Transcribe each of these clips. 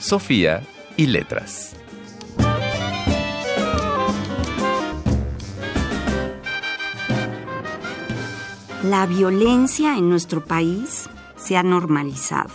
Sofía y letras. La violencia en nuestro país se ha normalizado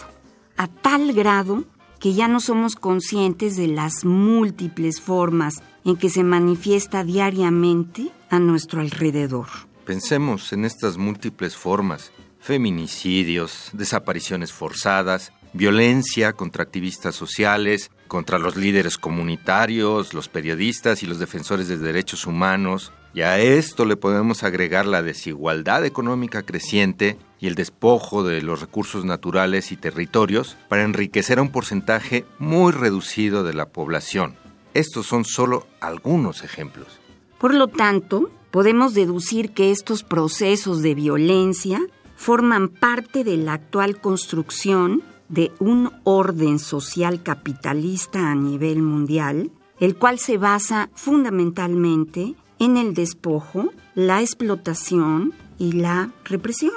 a tal grado que ya no somos conscientes de las múltiples formas en que se manifiesta diariamente a nuestro alrededor. Pensemos en estas múltiples formas. Feminicidios, desapariciones forzadas, violencia contra activistas sociales, contra los líderes comunitarios, los periodistas y los defensores de derechos humanos. Y a esto le podemos agregar la desigualdad económica creciente y el despojo de los recursos naturales y territorios para enriquecer a un porcentaje muy reducido de la población. Estos son solo algunos ejemplos. Por lo tanto, podemos deducir que estos procesos de violencia forman parte de la actual construcción de un orden social capitalista a nivel mundial, el cual se basa fundamentalmente en el despojo, la explotación y la represión.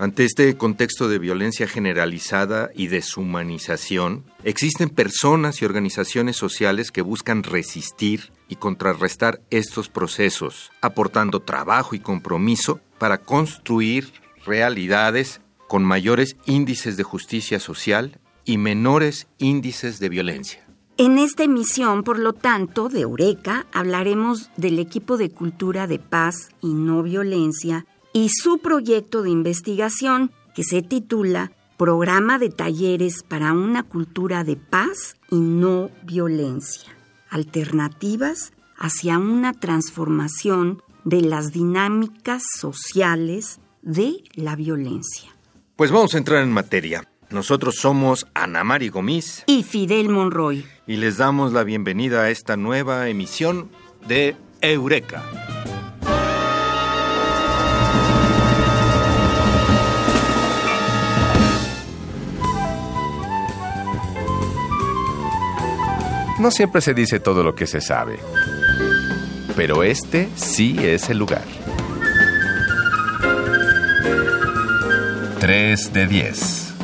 Ante este contexto de violencia generalizada y deshumanización, existen personas y organizaciones sociales que buscan resistir y contrarrestar estos procesos, aportando trabajo y compromiso para construir realidades con mayores índices de justicia social y menores índices de violencia. En esta emisión, por lo tanto, de Eureka, hablaremos del equipo de cultura de paz y no violencia y su proyecto de investigación que se titula Programa de Talleres para una Cultura de Paz y No Violencia. Alternativas hacia una transformación de las dinámicas sociales de la violencia. Pues vamos a entrar en materia. Nosotros somos Ana Mari Gomis y Fidel Monroy. Y les damos la bienvenida a esta nueva emisión de Eureka. No siempre se dice todo lo que se sabe, pero este sí es el lugar. 3 de 10.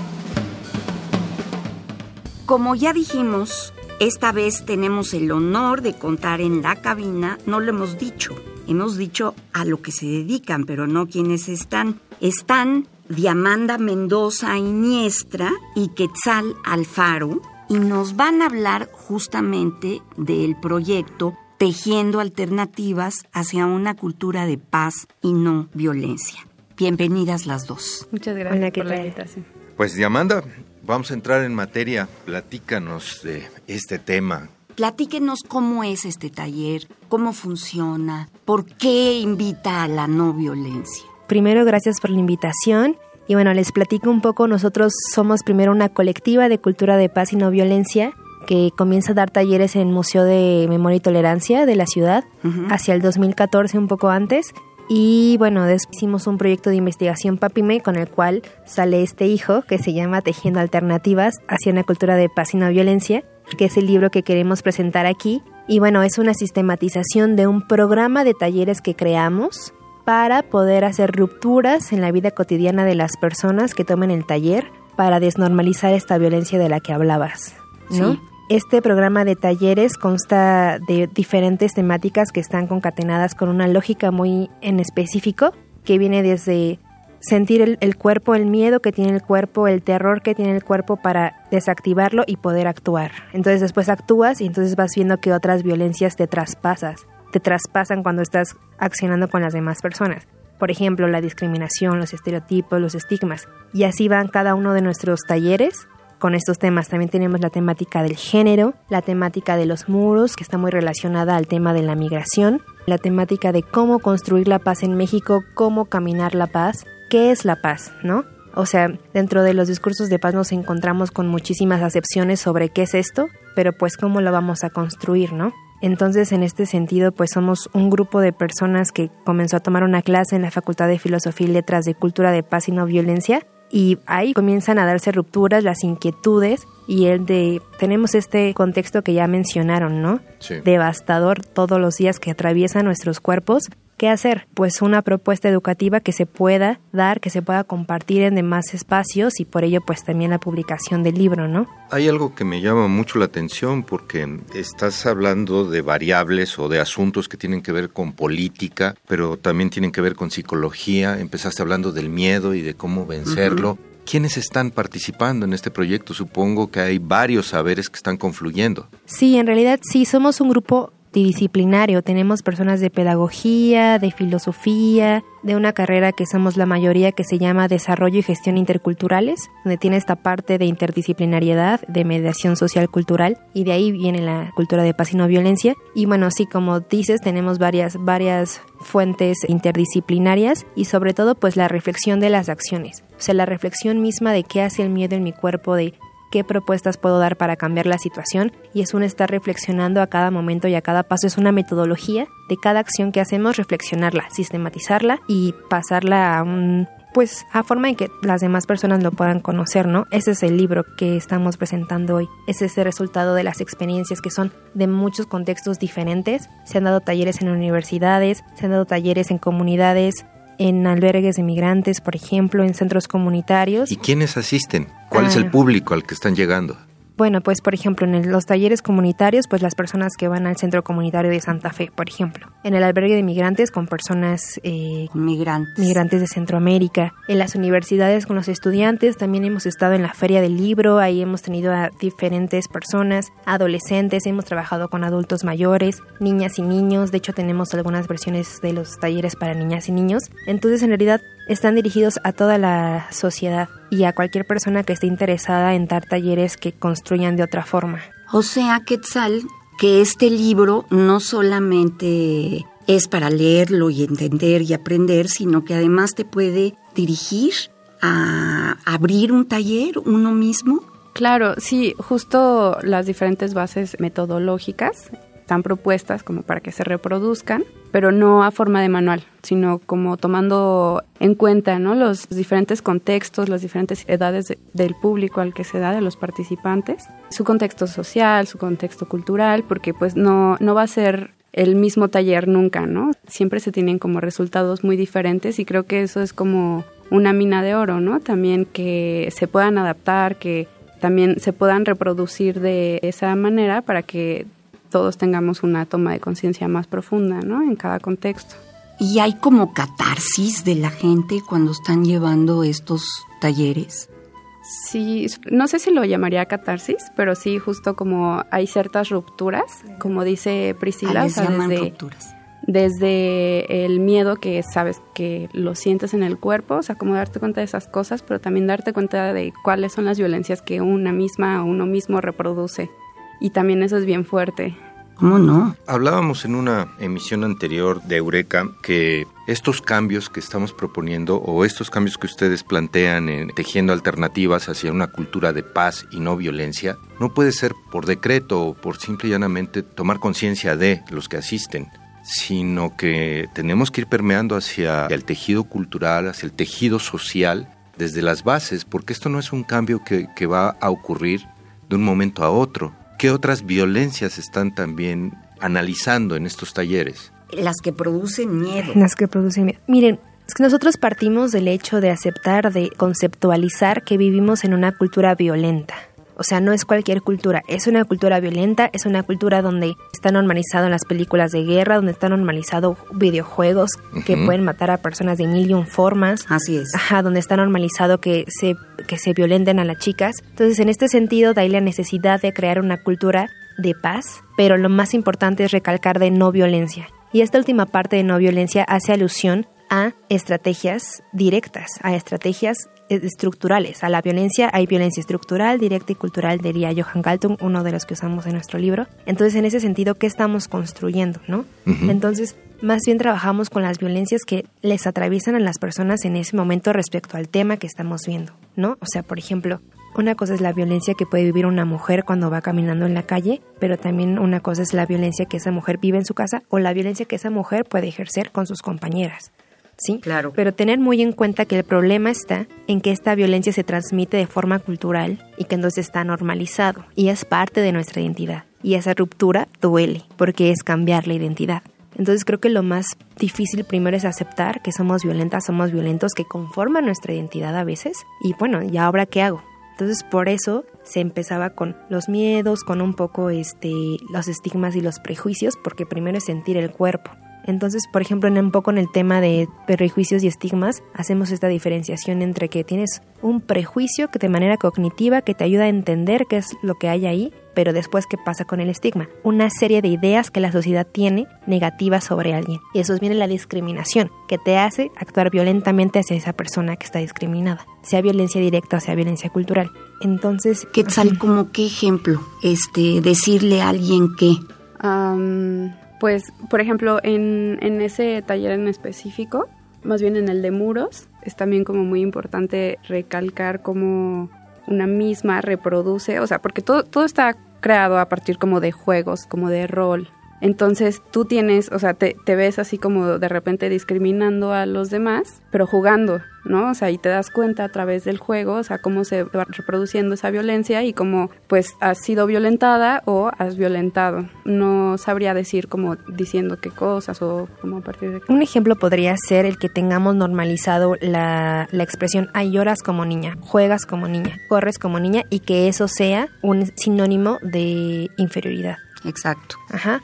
Como ya dijimos, esta vez tenemos el honor de contar en la cabina, no lo hemos dicho, hemos dicho a lo que se dedican, pero no quienes están. Están Diamanda Mendoza Iniestra y Quetzal Alfaro, y nos van a hablar justamente del proyecto Tejiendo Alternativas hacia una cultura de paz y no violencia. Bienvenidas las dos. Muchas gracias por la invitación. Pues Diamanda, vamos a entrar en materia. Platícanos de este tema. Platíquenos cómo es este taller, cómo funciona, por qué invita a la no violencia. Primero, gracias por la invitación y bueno, les platico un poco, nosotros somos primero una colectiva de cultura de paz y no violencia que comienza a dar talleres en el Museo de Memoria y Tolerancia de la ciudad hacia el 2014, un poco antes. Y bueno, hicimos un proyecto de investigación Papime con el cual sale este hijo que se llama Tejiendo Alternativas hacia una cultura de paz y no violencia, que es el libro que queremos presentar aquí. Y bueno, es una sistematización de un programa de talleres que creamos para poder hacer rupturas en la vida cotidiana de las personas que tomen el taller para desnormalizar esta violencia de la que hablabas, ¿no? Este programa de talleres consta de diferentes temáticas que están concatenadas con una lógica muy en específico, que viene desde sentir el, cuerpo, el miedo que tiene el cuerpo, el terror que tiene el cuerpo para desactivarlo y poder actuar. Entonces después actúas y entonces vas viendo que otras violencias te traspasas te traspasan cuando estás accionando con las demás personas. Por ejemplo, la discriminación, los estereotipos, los estigmas. Y así van cada uno de nuestros talleres con estos temas. También tenemos la temática del género, la temática de los muros, que está muy relacionada al tema de la migración, la temática de cómo construir la paz en México, cómo caminar la paz, qué es la paz, ¿no? O sea, dentro de los discursos de paz nos encontramos con muchísimas acepciones sobre qué es esto, pero pues cómo lo vamos a construir, ¿no? Entonces, en este sentido, pues somos un grupo de personas que comenzó a tomar una clase en la Facultad de Filosofía y Letras de Cultura de Paz y No Violencia y ahí comienzan a darse rupturas, las inquietudes y el de tenemos este contexto que ya mencionaron, ¿no? Devastador todos los días que atraviesa nuestros cuerpos ¿Qué hacer? Pues una propuesta educativa que se pueda dar, que se pueda compartir en demás espacios y por ello pues también la publicación del libro, ¿no? Hay algo que me llama mucho la atención porque estás hablando de variables o de asuntos que tienen que ver con política, pero también tienen que ver con psicología. Empezaste hablando del miedo y de cómo vencerlo. ¿Quiénes están participando en este proyecto? Supongo que hay varios saberes que están confluyendo. Sí, en realidad sí, somos un grupo multidisciplinario. Tenemos personas de pedagogía, de filosofía, de una carrera que somos la mayoría que se llama Desarrollo y Gestión Interculturales, donde tiene esta parte de interdisciplinariedad, de mediación social cultural, y de ahí viene la cultura de paz y no violencia. Y bueno, sí, como dices, tenemos varias, varias fuentes interdisciplinarias y sobre todo pues la reflexión de las acciones. O sea, la reflexión misma de qué hace el miedo en mi cuerpo, de qué propuestas puedo dar para cambiar la situación y es un estar reflexionando a cada momento y a cada paso. Es una metodología de cada acción que hacemos, reflexionarla, sistematizarla y pasarla a pues a forma en que las demás personas lo puedan conocer, ¿no? Ese es el libro que estamos presentando hoy. Es ese resultado de las experiencias que son de muchos contextos diferentes. Se han dado talleres en universidades, se han dado talleres en comunidades, en albergues de migrantes, por ejemplo, en centros comunitarios. ¿Y quiénes asisten? ¿Cuál es el público al que están llegando? Bueno, pues por ejemplo, en los talleres comunitarios, pues las personas que van al centro comunitario de Santa Fe, por ejemplo. En el albergue de migrantes con personas eh, migrantes. migrantes de Centroamérica. En las universidades con los estudiantes, también hemos estado en la feria del libro, ahí hemos tenido a diferentes personas, adolescentes, hemos trabajado con adultos mayores, niñas y niños. De hecho, tenemos algunas versiones de los talleres para niñas y niños. Entonces, en realidad, están dirigidos a toda la sociedad y a cualquier persona que esté interesada en dar talleres que construyan de otra forma. O sea, Quetzal, que este libro no solamente es para leerlo y entender y aprender, sino que además te puede dirigir a abrir un taller uno mismo. Claro, sí, justo las diferentes bases metodológicas están propuestas como para que se reproduzcan, pero no a forma de manual, sino como tomando en cuenta ¿no? los diferentes contextos, las diferentes edades del público al que se da, de los participantes, su contexto social, su contexto cultural, porque pues no, no va a ser el mismo taller nunca, ¿no? Siempre se tienen como resultados muy diferentes y creo que eso es como una mina de oro, ¿no? También que se puedan adaptar, que también se puedan reproducir de esa manera para que todos tengamos una toma de conciencia más profunda, ¿no? En cada contexto. ¿Y hay como catarsis de la gente cuando están llevando estos talleres? Sí, no sé si lo llamaría catarsis, pero sí, justo como hay ciertas rupturas, como dice Priscila, desde, desde el miedo que sabes que lo sientes en el cuerpo, o sea, como darte cuenta de esas cosas, pero también darte cuenta de cuáles son las violencias que una misma o uno mismo reproduce y también eso es bien fuerte. ¿Cómo no? Hablábamos en una emisión anterior de Eureka que estos cambios que estamos proponiendo o estos cambios que ustedes plantean en tejiendo alternativas hacia una cultura de paz y no violencia no puede ser por decreto o por simple y llanamente tomar conciencia de los que asisten, sino que tenemos que ir permeando hacia el tejido cultural, hacia el tejido social desde las bases, porque esto no es un cambio que, que va a ocurrir de un momento a otro ¿Qué otras violencias están también analizando en estos talleres? Las que producen miedo. Las que producen miedo. Miren, es que nosotros partimos del hecho de aceptar, de conceptualizar que vivimos en una cultura violenta. O sea, no es cualquier cultura, es una cultura violenta, es una cultura donde está normalizado en las películas de guerra, donde está normalizado videojuegos que pueden matar a personas de mil y un formas. Así es. Ajá, donde está normalizado que se, que se violenten a las chicas. Entonces, en este sentido, da ahí la necesidad de crear una cultura de paz, pero lo más importante es recalcar de no violencia. Y esta última parte de no violencia hace alusión a estrategias directas, a estrategias eh, estructurales. A la violencia hay violencia estructural, directa y cultural, diría Johan Galtung, uno de los que usamos en nuestro libro. Entonces, en ese sentido, ¿qué estamos construyendo? ¿no? Entonces, más bien trabajamos con las violencias que les atraviesan a las personas en ese momento respecto al tema que estamos viendo, ¿no? O sea, por ejemplo, una cosa es la violencia que puede vivir una mujer cuando va caminando en la calle, pero también una cosa es la violencia que esa mujer vive en su casa o la violencia que esa mujer puede ejercer con sus compañeras. ¿Sí? Claro. Pero tener muy en cuenta que el problema está en que esta violencia se transmite de forma cultural y que entonces está normalizado y es parte de nuestra identidad. Y esa ruptura duele porque es cambiar la identidad. Entonces creo que lo más difícil primero es aceptar que somos violentas, somos violentos, que conforman nuestra identidad a veces. Y bueno, ¿y ahora qué hago? Entonces por eso se empezaba con los miedos, con un poco este, los estigmas y los prejuicios, porque primero es sentir el cuerpo. Entonces, por ejemplo, en un poco en el tema de prejuicios y estigmas, hacemos esta diferenciación entre que tienes un prejuicio que de manera cognitiva que te ayuda a entender qué es lo que hay ahí, pero después qué pasa con el estigma. Una serie de ideas que la sociedad tiene negativas sobre alguien. Y eso viene la discriminación, que te hace actuar violentamente hacia esa persona que está discriminada, sea violencia directa o sea violencia cultural. Entonces, ¿qué tal como qué ejemplo? Este, decirle a alguien que pues, por ejemplo, en, en ese taller en específico, más bien en el de muros, es también como muy importante recalcar cómo una misma reproduce, o sea, porque todo, todo está creado a partir como de juegos, como de rol. Entonces tú tienes, o sea, te, te, ves así como de repente discriminando a los demás, pero jugando, ¿no? O sea, y te das cuenta a través del juego, o sea, cómo se va reproduciendo esa violencia y cómo pues has sido violentada o has violentado. No sabría decir como diciendo qué cosas o como a partir de... Un ejemplo podría ser el que tengamos normalizado la, la expresión, ay, lloras como niña, juegas como niña, corres como niña y que eso sea un sinónimo de inferioridad. Exacto. Ajá.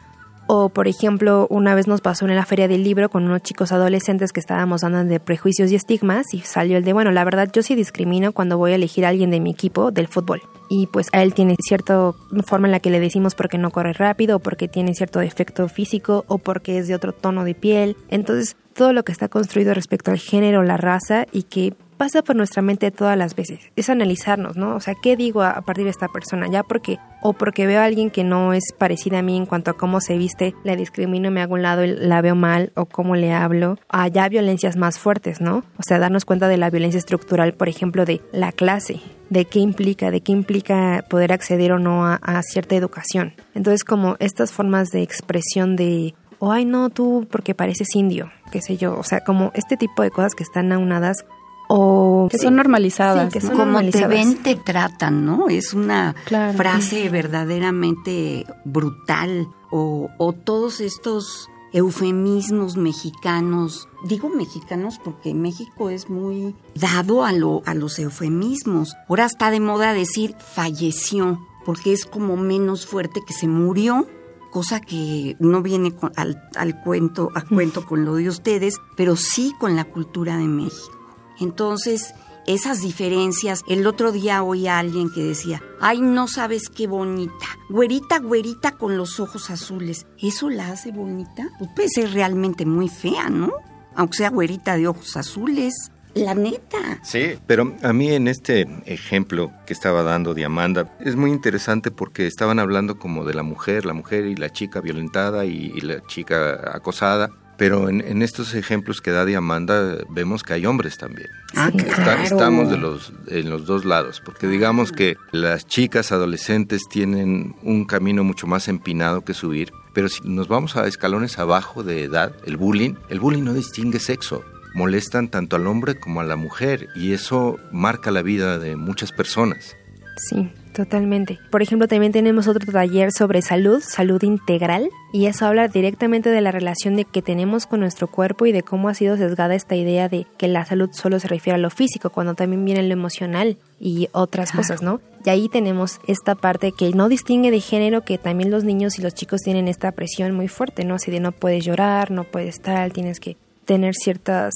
O, por ejemplo, una vez nos pasó en la feria del libro con unos chicos adolescentes que estábamos hablando de prejuicios y estigmas y salió el de, bueno, la verdad yo sí discrimino cuando voy a elegir a alguien de mi equipo del fútbol. Y pues a él tiene cierta forma en la que le decimos porque no corre rápido, o porque tiene cierto defecto físico, o porque es de otro tono de piel. Entonces, todo lo que está construido respecto al género, la raza y que pasa por nuestra mente todas las veces. Es analizarnos, ¿no? O sea, ¿qué digo a, partir de esta persona? Ya porque, o porque veo a alguien que no es parecida a mí en cuanto a cómo se viste, la discrimino, me hago un lado, la veo mal, o cómo le hablo. Allá violencias más fuertes, ¿no? O sea, darnos cuenta de la violencia estructural, por ejemplo, de la clase, de qué implica, de qué implica poder acceder o no a, a cierta educación. Entonces, como estas formas de expresión de o ay no, tú porque pareces indio, qué sé yo, o sea, como este tipo de cosas que están aunadas o que son normalizadas. que son Como te ven, te tratan, ¿no? Es una frase verdaderamente brutal. O, o todos estos eufemismos mexicanos. Digo mexicanos porque México es muy dado a, lo, a los eufemismos. Ahora está de moda decir falleció, porque es como menos fuerte que se murió, cosa que no viene al, al cuento, a cuento con lo de ustedes, pero sí con la cultura de México. Entonces, esas diferencias, el otro día oí a alguien que decía, ay, no sabes qué bonita, güerita, güerita con los ojos azules, ¿eso la hace bonita? Pues puede ser realmente muy fea, ¿no? Aunque sea güerita de ojos azules. La neta. Sí, pero a mí en este ejemplo que estaba dando de Amanda es muy interesante porque estaban hablando como de la mujer, la mujer y la chica violentada y la chica acosada. Pero en, estos ejemplos que da Diamanda vemos que hay hombres también. Ah, claro. estamos de los, en los dos lados, porque digamos que las chicas adolescentes tienen un camino mucho más empinado que subir, pero si nos vamos a escalones abajo de edad, el bullying, el bullying no distingue sexo molestan tanto al hombre como a la mujer y eso marca la vida de muchas personas. Sí, totalmente. Por ejemplo, también tenemos otro taller sobre salud, salud integral, y eso habla directamente de la relación de que tenemos con nuestro cuerpo y de cómo ha sido sesgada esta idea de que la salud solo se refiere a lo físico, cuando también viene lo emocional y otras cosas, ¿no? Y ahí tenemos esta parte que no distingue de género, que también los niños y los chicos tienen esta presión muy fuerte, ¿no? Así de no puedes llorar, no puedes estar, tienes que tener ciertas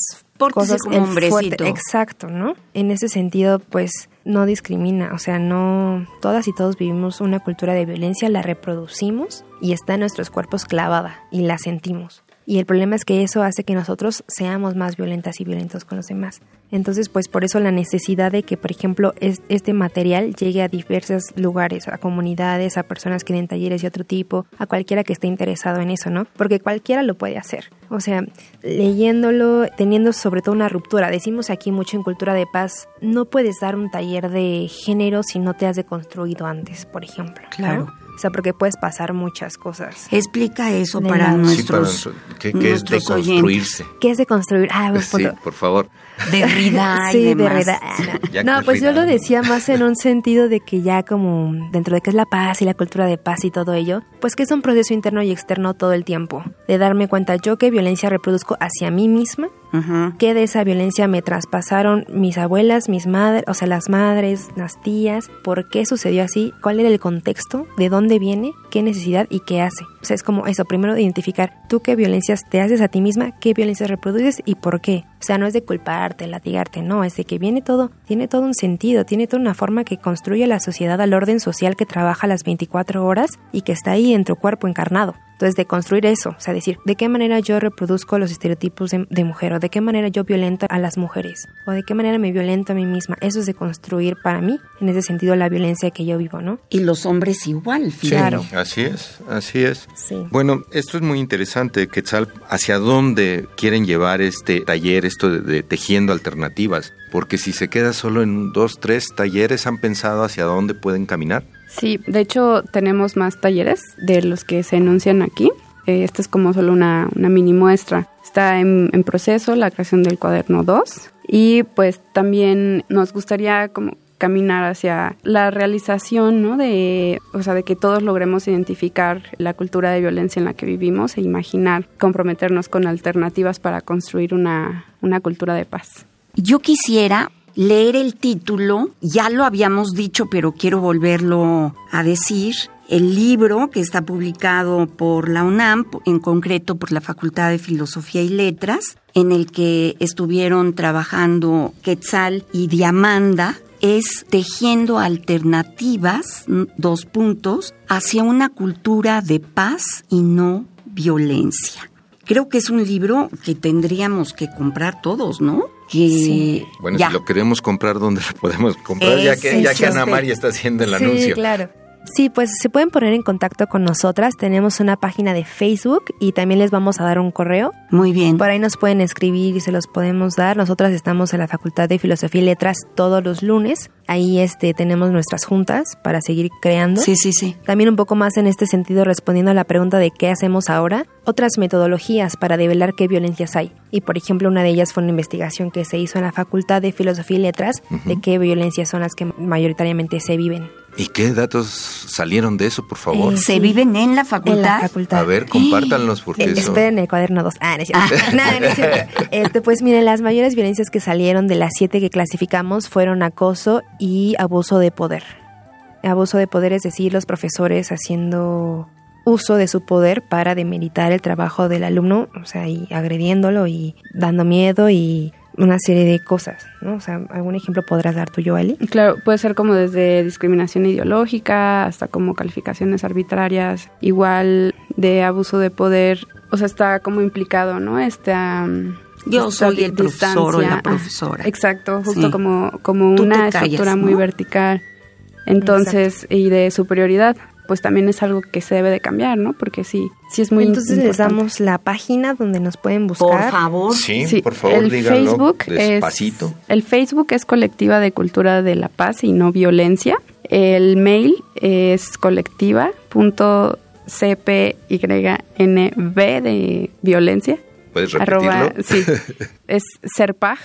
cosas como hombrecito. Exacto, ¿no? En ese sentido, pues no discrimina, o sea, no todas y todos vivimos una cultura de violencia, la reproducimos y está en nuestros cuerpos clavada y la sentimos. Y el problema es que eso hace que nosotros seamos más violentas y violentos con los demás. Entonces, pues por eso la necesidad de que, por ejemplo, este material llegue a diversos lugares, a comunidades, a personas que den talleres de otro tipo, a cualquiera que esté interesado en eso, ¿no? Porque cualquiera lo puede hacer. O sea, leyéndolo, teniendo sobre todo una ruptura. Decimos aquí mucho en Cultura de Paz, no puedes dar un taller de género si no te has deconstruido antes, por ejemplo. Claro. O sea, porque puedes pasar muchas cosas. Explica eso para nuestros, ¿Qué, es deconstruirse? ¿Qué es deconstruir? Ah, sí, por favor. Derrida y sí, demás. No, pues yo lo decía más en un sentido de que ya como dentro de que es la paz y la cultura de paz y todo ello, pues que es un proceso interno y externo todo el tiempo. De darme cuenta yo que violencia reproduzco hacia mí misma, que de esa violencia me traspasaron mis abuelas, mis madres, o sea, las madres, las tías, por qué sucedió así, cuál era el contexto, de dónde viene, qué necesidad y qué hace. O sea, es como eso, primero identificar tú qué violencias te haces a ti misma, qué violencias reproduces y por qué. O sea, no es de culparte, latigarte, no, es de que viene todo, tiene todo un sentido, tiene toda una forma que construye la sociedad al orden social que trabaja las 24 horas y que está ahí en tu cuerpo encarnado. Entonces, de construir eso, o sea, decir, ¿de qué manera yo reproduzco los estereotipos de, mujer? ¿O de qué manera yo violento a las mujeres? ¿O de qué manera me violento a mí misma? Eso es de construir para mí, en ese sentido, la violencia que yo vivo, ¿no? Y los hombres igual, claro. así es, así es. Bueno, esto es muy interesante, Quetzal, ¿hacia dónde quieren llevar este taller, esto de tejiendo alternativas? Porque si se queda solo en dos, tres talleres, ¿han pensado hacia dónde pueden caminar? Sí, de hecho tenemos más talleres de los que se enuncian aquí. Eh, esta es como solo una, mini muestra. Está en, proceso la creación del cuaderno 2 y pues también nos gustaría como caminar hacia la realización, ¿no? De, o sea, de que todos logremos identificar la cultura de violencia en la que vivimos e imaginar, comprometernos con alternativas para construir una, una cultura de paz. Yo quisiera leer el título, ya lo habíamos dicho, pero quiero volverlo a decir. El libro que está publicado por la UNAM, en concreto por la Facultad de Filosofía y Letras, en el que estuvieron trabajando Quetzal y Diamanda, es tejiendo alternativas, dos puntos, hacia una cultura de paz y no violencia. Creo que es un libro que tendríamos que comprar todos, ¿no? Sí. Bueno, si lo queremos comprar, ¿dónde lo podemos comprar? ya que, ya que Ana María está haciendo el anuncio. Sí, claro. Sí, pues se pueden poner en contacto con nosotras. Tenemos una página de Facebook y también les vamos a dar un correo. Muy bien. Por ahí nos pueden escribir y se los podemos dar. Nosotras estamos en la Facultad de Filosofía y Letras todos los lunes. Ahí este tenemos nuestras juntas para seguir creando. Sí, sí, sí. También un poco más en este sentido respondiendo a la pregunta de qué hacemos ahora, otras metodologías para develar qué violencias hay. Y por ejemplo, una de ellas fue una investigación que se hizo en la Facultad de Filosofía y Letras de qué violencias son las que mayoritariamente se viven. ¿Y qué datos salieron de eso, por favor? Eh, ¿Se viven en la facultad? En la facultad. A ver, compártanlos porque eh, eso... Esperen el cuaderno 2. Ah, no Nada, no es Este, pues miren, las mayores violencias que salieron de las siete que clasificamos fueron acoso y abuso de poder. Abuso de poder es decir, los profesores haciendo uso de su poder para demeritar el trabajo del alumno, o sea, y agrediéndolo y dando miedo y una serie de cosas, ¿no? O sea, ¿algún ejemplo podrás dar tú, Ali? Claro, puede ser como desde discriminación ideológica hasta como calificaciones arbitrarias, igual de abuso de poder, o sea, está como implicado, ¿no? Esta... Yo soy el profesor o la profesora. exacto, justo como, como una estructura muy vertical. Entonces, y de superioridad pues también es algo que se debe de cambiar, ¿no? Porque sí, sí es muy Entonces les damos la página donde nos pueden buscar. Por favor. Sí, por favor, el Facebook despacito. Es, el Facebook es Colectiva de Cultura de la Paz y No Violencia. El mail es colectiva.cpynb de violencia. ¿Puedes repetirlo? sí, es serpag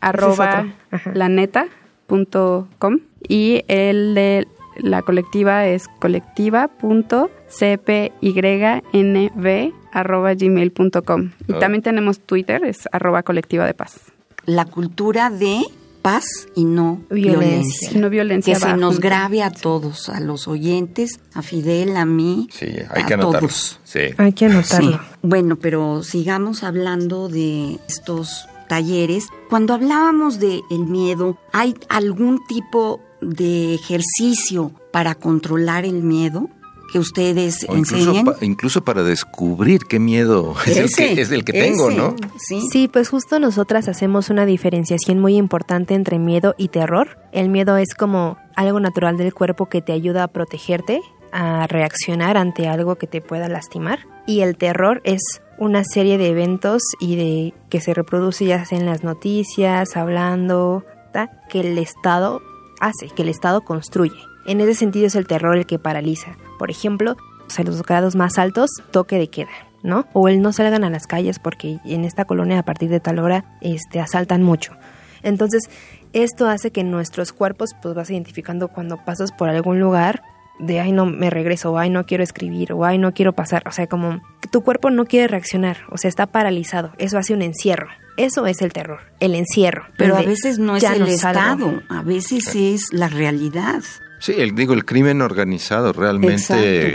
arroba laneta.com y el de la colectiva es colectiva.cpynb.gmail.com. Y ah. también tenemos Twitter, es arroba colectiva de paz. La cultura de paz y no violencia. No violencia. Que se nos grave a todos, a los oyentes, a Fidel, a mí. Sí, hay que anotarlo. Sí. Hay que anotarlo. Bueno, pero sigamos hablando de estos talleres. Cuando hablábamos de el miedo, ¿hay algún tipo de ejercicio para controlar el miedo? que ustedes O incluso, enseñen. pa- incluso para descubrir qué miedo es el que, es el que tengo, ese, ¿no? Sí. Sí, pues justo nosotras hacemos una diferenciación muy importante entre miedo y terror. El miedo es como algo natural del cuerpo que te ayuda a protegerte, a reaccionar ante algo que te pueda lastimar. Y el terror es una serie de eventos y de que se reproduce ya sea en las noticias, hablando, que el Estado hace, que el Estado construye. En ese sentido es el terror el que paraliza. Por ejemplo, los grados más altos, toque de queda. ¿no? O el no salgan a las calles porque en esta colonia a partir de tal hora este, asaltan mucho. Entonces, esto hace que nuestros cuerpos pues vas identificando cuando pasas por algún lugar de ay no me regreso, o ay no quiero escribir, o ay no quiero pasar, o sea, como que tu cuerpo no quiere reaccionar, o sea, está paralizado, eso hace un encierro. Eso es el terror, el encierro. Pero a veces no es el no. Estado, a veces es la realidad. Sí, el, digo, el crimen organizado realmente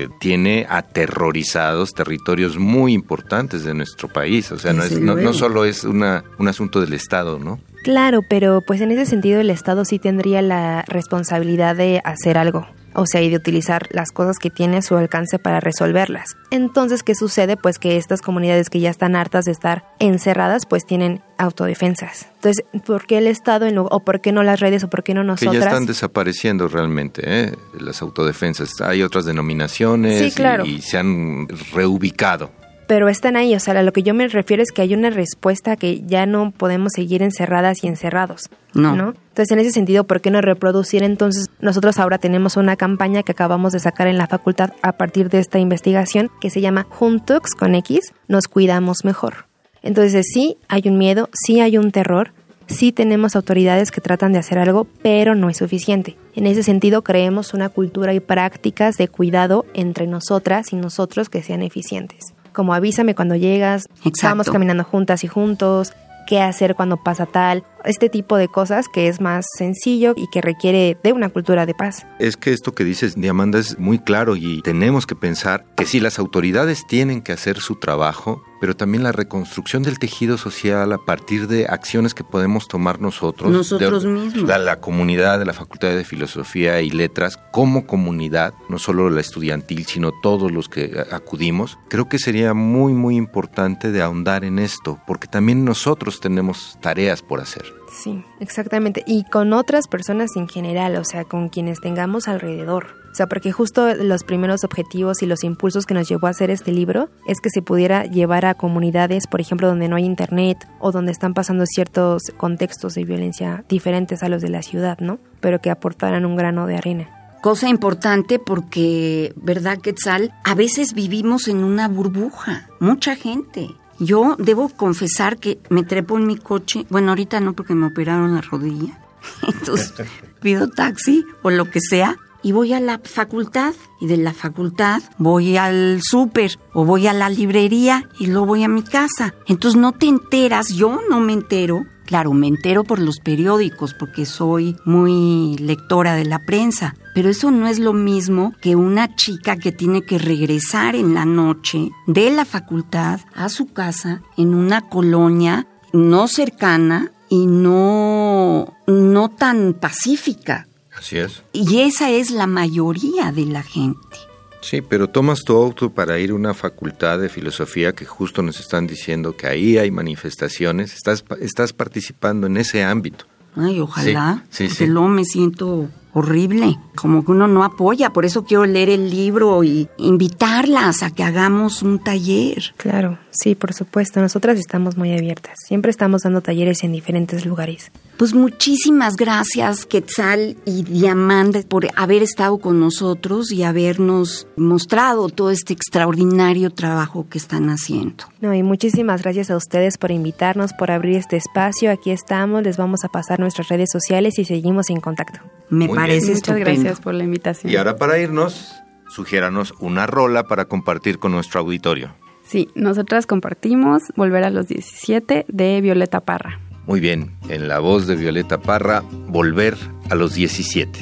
Exacto. tiene aterrorizados territorios muy importantes de nuestro país. O sea, no, es, no, solo es una, un asunto del Estado, ¿no? Claro, pero pues en ese sentido el Estado sí tendría la responsabilidad de hacer algo, o sea, y de utilizar las cosas que tiene a su alcance para resolverlas. Entonces, ¿qué sucede? Pues que estas comunidades que ya están hartas de estar encerradas, pues tienen autodefensas. Entonces, ¿por qué el Estado en o por qué no las redes o por qué no Que nosotras? ya están desapareciendo realmente, ¿eh? las autodefensas. Hay otras denominaciones Sí, claro. y, y se han reubicado. Pero están ahí, o sea, a lo que yo me refiero es que hay una respuesta que ya no podemos seguir encerradas y encerrados. No. Entonces, en ese sentido, ¿por qué no reproducir? Entonces, nosotros ahora tenemos una campaña que acabamos de sacar en la facultad a partir de esta investigación que se llama Juntux con X, nos cuidamos mejor. Entonces, sí hay un miedo, sí hay un terror, sí tenemos autoridades que tratan de hacer algo, pero no es suficiente. En ese sentido, creemos una cultura y prácticas de cuidado entre nosotras y nosotros que sean eficientes. Como avísame cuando llegas, Exacto. vamos caminando juntas y juntos, qué hacer cuando pasa tal, este tipo de cosas que es más sencillo y que requiere de una cultura de paz. Es que esto que dices, Diamanda, es muy claro y tenemos que pensar que sí, las autoridades tienen que hacer su trabajo, pero también la reconstrucción del tejido social a partir de acciones que podemos tomar nosotros. Nosotros de- mismos. La, la comunidad de la Facultad de Filosofía y Letras, como comunidad, no solo la estudiantil, sino todos los que acudimos. Creo que sería muy, muy importante de ahondar en esto, porque también nosotros tenemos tareas por hacer. Sí, exactamente. Y con otras personas en general, o sea, con quienes tengamos alrededor. O sea, porque justo los primeros objetivos y los impulsos que nos llevó a hacer este libro es que se pudiera llevar a comunidades, por ejemplo, donde no hay internet o donde están pasando ciertos contextos de violencia diferentes a los de la ciudad, ¿no? Pero que aportaran un grano de arena. Cosa importante porque, ¿verdad, Quetzal? A veces vivimos en una burbuja, mucha gente. Yo debo confesar que me trepo en mi coche, bueno, ahorita no porque me operaron la rodilla, entonces pido taxi o lo que sea y voy a la facultad y de la facultad voy al súper o voy a la librería y luego voy a mi casa. Entonces no te enteras, yo no me entero. Claro, me entero por los periódicos porque soy muy lectora de la prensa, pero eso no es lo mismo que una chica que tiene que regresar en la noche de la facultad a su casa en una colonia no cercana y no no tan pacífica. Así es. Y esa es la mayoría de la gente. Sí, pero tomas tu auto para ir a una facultad de filosofía que justo nos están diciendo que ahí hay manifestaciones. Estás, estás participando en ese ámbito. Ay, ojalá. Sí, sí, porque sí. luego me siento horrible, como que uno no apoya. Por eso quiero leer el libro y invitarlas a que hagamos un taller. Claro, sí, por supuesto. Nosotras estamos muy abiertas. Siempre estamos dando talleres en diferentes lugares. Pues muchísimas gracias, Quetzal y Diamante, por haber estado con nosotros y habernos mostrado todo este extraordinario trabajo que están haciendo. No, y muchísimas gracias a ustedes por invitarnos, por abrir este espacio. Aquí estamos, les vamos a pasar nuestras redes sociales y seguimos en contacto. Me Muy parece. Muchas estupendo. gracias por la invitación. Y ahora para irnos, sugiéranos una rola para compartir con nuestro auditorio. Sí, nosotras compartimos Volver a los 17 de Violeta Parra. Muy bien, en la voz de Violeta Parra, Volver a los 17.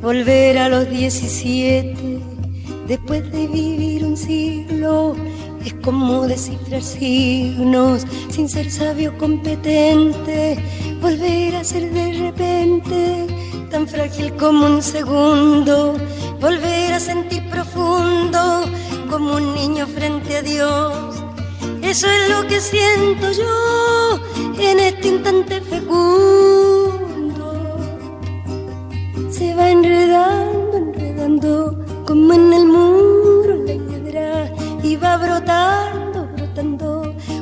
Volver a los 17 después de vivir un siglo es como descifrar signos sin ser sabio competente, volver a ser de repente tan frágil como un segundo, volver a sentir profundo como un niño frente a Dios. Eso es lo que siento yo en este instante fecundo. Se va enredando, enredando como en el muro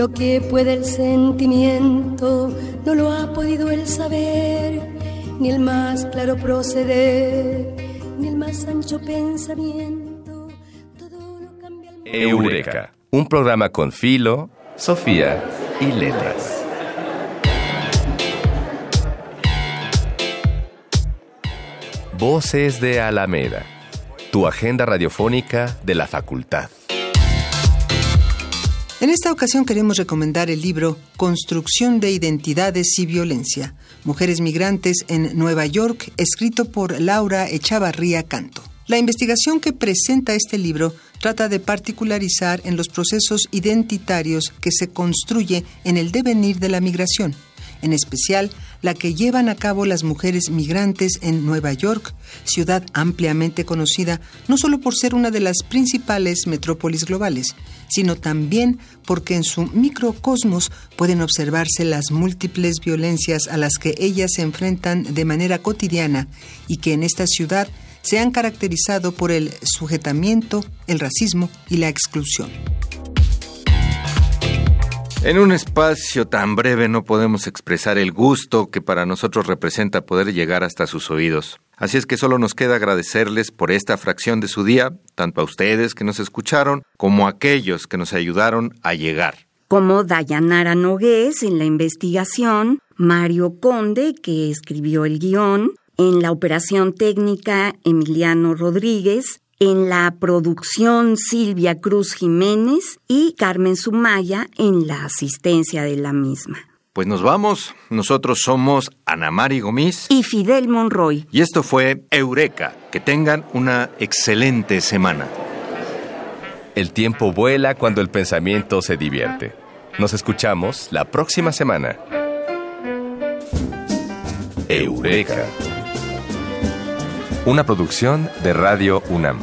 Lo que puede el sentimiento no lo ha podido el saber, ni el más claro proceder, ni el más ancho pensamiento. Todo lo cambia al Eureka, un programa con Filo, Sofía y Letras. Voces de Alameda, tu agenda radiofónica de la facultad. En esta ocasión queremos recomendar el libro Construcción de Identidades y Violencia, Mujeres Migrantes en Nueva York, escrito por Laura Echavarría Canto. La investigación que presenta este libro trata de particularizar en los procesos identitarios que se construye en el devenir de la migración, en especial la que llevan a cabo las mujeres migrantes en Nueva York, ciudad ampliamente conocida no solo por ser una de las principales metrópolis globales, sino también porque en su microcosmos pueden observarse las múltiples violencias a las que ellas se enfrentan de manera cotidiana y que en esta ciudad se han caracterizado por el sujetamiento, el racismo y la exclusión. En un espacio tan breve no podemos expresar el gusto que para nosotros representa poder llegar hasta sus oídos. Así es que solo nos queda agradecerles por esta fracción de su día, tanto a ustedes que nos escucharon como a aquellos que nos ayudaron a llegar. Como Dayanara Nogués en la investigación, Mario Conde, que escribió el guion, en la operación técnica Emiliano Rodríguez, en la producción Silvia Cruz Jiménez y Carmen Sumaya en la asistencia de la misma. Pues nos vamos. Nosotros somos Ana Mari Gomis. Y Fidel Monroy. Y esto fue Eureka. Que tengan una excelente semana. El tiempo vuela cuando el pensamiento se divierte. Nos escuchamos la próxima semana. Eureka. Una producción de Radio UNAM.